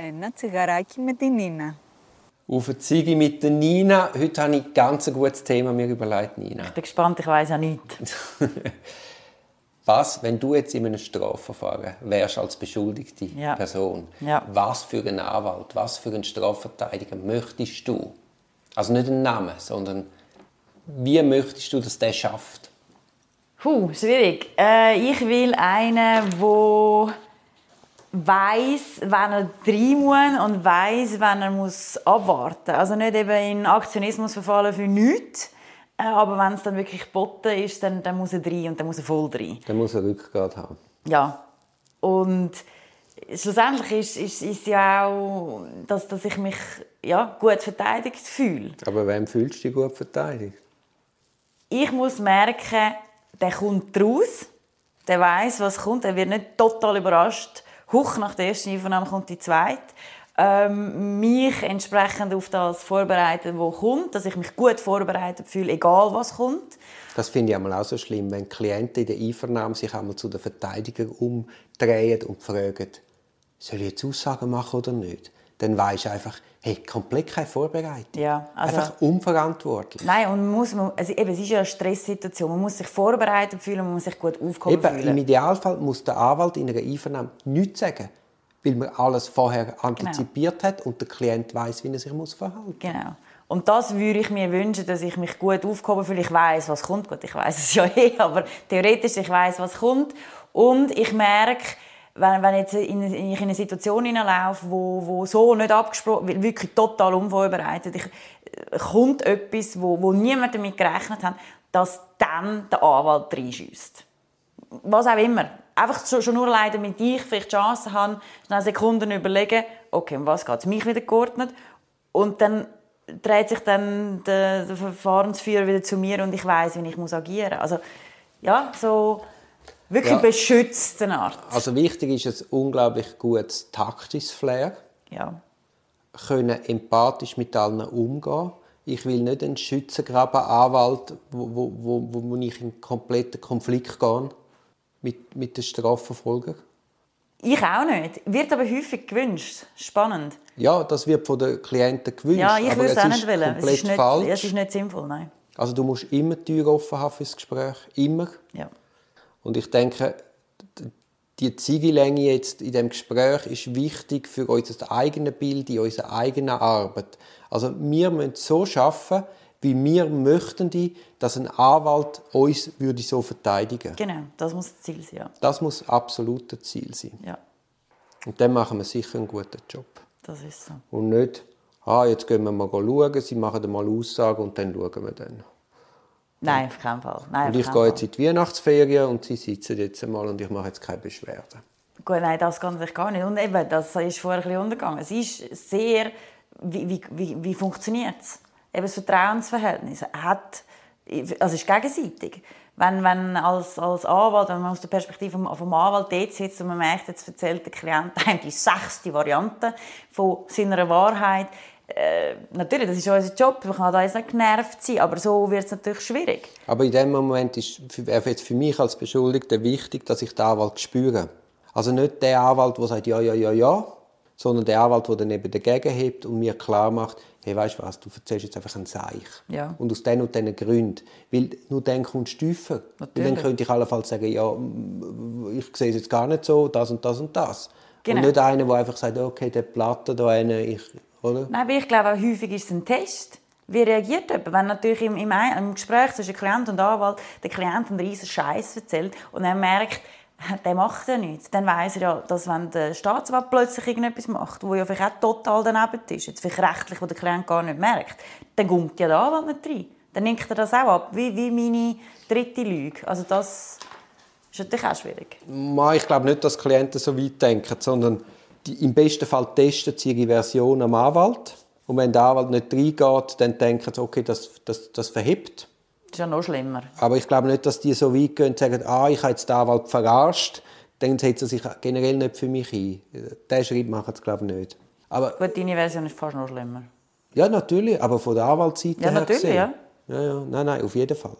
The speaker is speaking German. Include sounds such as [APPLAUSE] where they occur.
Ένα τσιγαράκι με την Νίνα. Auf eine Ziege mit der Nina. Heute habe ich ein ganz gutes Thema mir überlegt, Nina. Ich bin gespannt, ich weiß auch nicht. [LAUGHS] Was, wenn du jetzt in einem Strafverfahren wärst als beschuldigte Ja. Person, Ja. was für einen Anwalt, was für einen Strafverteidiger möchtest du? Also nicht einen Namen, sondern wie möchtest du, dass der schafft? Puh, schwierig. Äh, ich will einen, der weiß, wann er rein muss und weiß, wann er muss abwarten muss. Also nicht eben in Aktionismus verfallen für nichts, äh, aber wenn es dann wirklich geboten ist, dann, dann muss er rein und dann muss er voll rein. Der muss einen Rückgrat haben. Ja. Und schlussendlich ist, ist, ist ja auch, dass, dass ich mich ja, gut verteidigt fühle. Aber wem fühlst du dich gut verteidigt? ich muss merken, der kommt raus, der weiß, was kommt, er wird nicht total überrascht. Huch, nach der ersten Einvernahme kommt die zweite. Ähm, mich entsprechend auf das vorbereiten, was kommt, dass ich mich gut vorbereitet fühle, egal was kommt. Das finde ich auch so schlimm, wenn Klienten in der Einvernahme sich einmal zu den Verteidigern umdrehen und fragen, soll ich jetzt Aussagen machen oder nicht? Dann weisst du einfach, hey, komplett keine Vorbereitung. Ja, also- einfach unverantwortlich. Nein, und man muss, also eben, es ist ja eine Stresssituation. Man muss sich vorbereitet fühlen, man muss sich gut aufgehoben Eben, fühlen. Im Idealfall muss der Anwalt in einer Einvernahme nichts sagen, weil man alles vorher antizipiert hat und der Klient weiß, wie er sich muss verhalten muss. Genau. Und das würde ich mir wünschen, dass ich mich gut aufgehoben fühle. Ich weiß, was kommt. Gut, ich weiß es ja eh, [LAUGHS] aber theoretisch ich weiß, was kommt. Und ich merke, wenn, wenn jetzt in, in, ich in eine Situation hineinlaufe, wo, wo so nicht abgesprochen wirklich total unvorbereitet, ich, äh, kommt etwas, wo, wo niemand damit gerechnet hat, dass dann der Anwalt reinschießt was auch immer. Einfach schon, schon nur allein, damit ich vielleicht die Chance habe, schnell Sekunden überlegen, okay, um was geht es mich wieder geordnet? Und dann dreht sich dann der, der Verfahrensführer wieder zu mir und ich weiß, wie ich muss agieren muss. Also, ja, so wirklich Ja. beschützte Art. Also wichtig ist ein unglaublich gutes taktisches Flair, Ja. können empathisch mit allen umgehen. Ich will nicht einen Schützengraben-Anwalt, wo, wo, wo, wo ich in einen kompletten Konflikt gehe mit, mit den Strafverfolgern. Ich auch nicht. Wird aber häufig gewünscht. Spannend. Ja, das wird von den Klienten gewünscht. Ja, ich aber würde es auch nicht wollen. Es ist nicht, falsch. es ist nicht sinnvoll, nein. Also du musst immer die Tür offen haben fürs Gespräch. Immer. Ja. Und ich denke, die Ziegelänge jetzt in dem Gespräch ist wichtig für unser eigenes Bild, in unserer eigenen Arbeit. Also wir müssen so schaffen, wie wir möchten, die, dass ein Anwalt uns würde so verteidigen. Genau, das muss das Ziel sein. Ja. Das muss absolut das Ziel sein. ja, Und dann machen wir sicher einen guten Job. das ist so. Und nicht, ah, jetzt gehen wir mal schauen, sie machen mal Aussagen und dann schauen wir dann. Nein, auf keinen Fall. Nein, Und ich gehe jetzt in die Weihnachtsferien und sie sitzen jetzt einmal und ich mache jetzt keine Beschwerden. Gut, nein, das kann ich gar nicht. Und eben, das ist vorher ein bisschen untergegangen. Es ist sehr, wie, wie, wie, wie funktioniert es? Eben das Vertrauensverhältnis hat, also ist gegenseitig. Wenn, wenn als, als Anwalt, wenn man aus der Perspektive vom, vom Anwalt dort sitzt und man merkt, jetzt erzählt der Klient [LAUGHS] einem die sechste Variante von seiner Wahrheit, äh, natürlich, das ist unser Job, man kann da jetzt nicht genervt sein, aber so wird es natürlich schwierig. Aber in dem Moment ist für- wäre jetzt für mich als Beschuldigter wichtig, dass ich den Anwalt spüre. Also nicht der Anwalt, der sagt ja, ja, ja, ja, sondern der Anwalt, der dann eben dagegen hebt und mir klar macht, hey, weißt du was, du erzählst jetzt einfach ein Seich. Ja. Und aus diesen und diesen Gründen. Weil nur dann kommst du tiefer. Weil dann könnte ich allenfalls sagen, ja, ich sehe es jetzt gar nicht so, das und das und das. Genau. Und nicht einer, der einfach sagt, okay, der Platte da eine, ich, oder? Nein, aber ich glaube, auch häufig ist es ein Test. Wie reagiert jemand? Wenn natürlich im, im, im Gespräch zwischen Klient und Anwalt der Klient einen riesen Scheiß erzählt und er merkt, [LAUGHS] der macht ja nichts, dann weiß er ja, dass wenn der Staatsanwalt plötzlich irgendetwas macht, wo ja vielleicht auch total daneben ist, jetzt vielleicht rechtlich, wo der Klient gar nicht merkt, dann kommt ja der Anwalt nicht rein. Dann nimmt er das auch ab, wie, wie meine dritte Lüge. Also das ist natürlich auch schwierig. Ich glaube nicht, dass Klienten so weit denken, sondern die, im besten Fall testen sie ihre Version am Anwalt. Und wenn der Anwalt nicht reingeht, dann denken sie, okay, das, das, das verhebt. Das ist ja noch schlimmer. Aber ich glaube nicht, dass die so weit gehen und sagen, ah, ich habe jetzt den Anwalt verarscht, dann setzen sie sich generell nicht für mich ein. Diesen Schritt machen sie, glaube ich, nicht. Aber, Gut, deine Version ist fast noch schlimmer. ja, natürlich, aber von der Anwaltsseite Ja, her natürlich, gesehen. ja. Ja, ja, nein, nein, auf jeden Fall.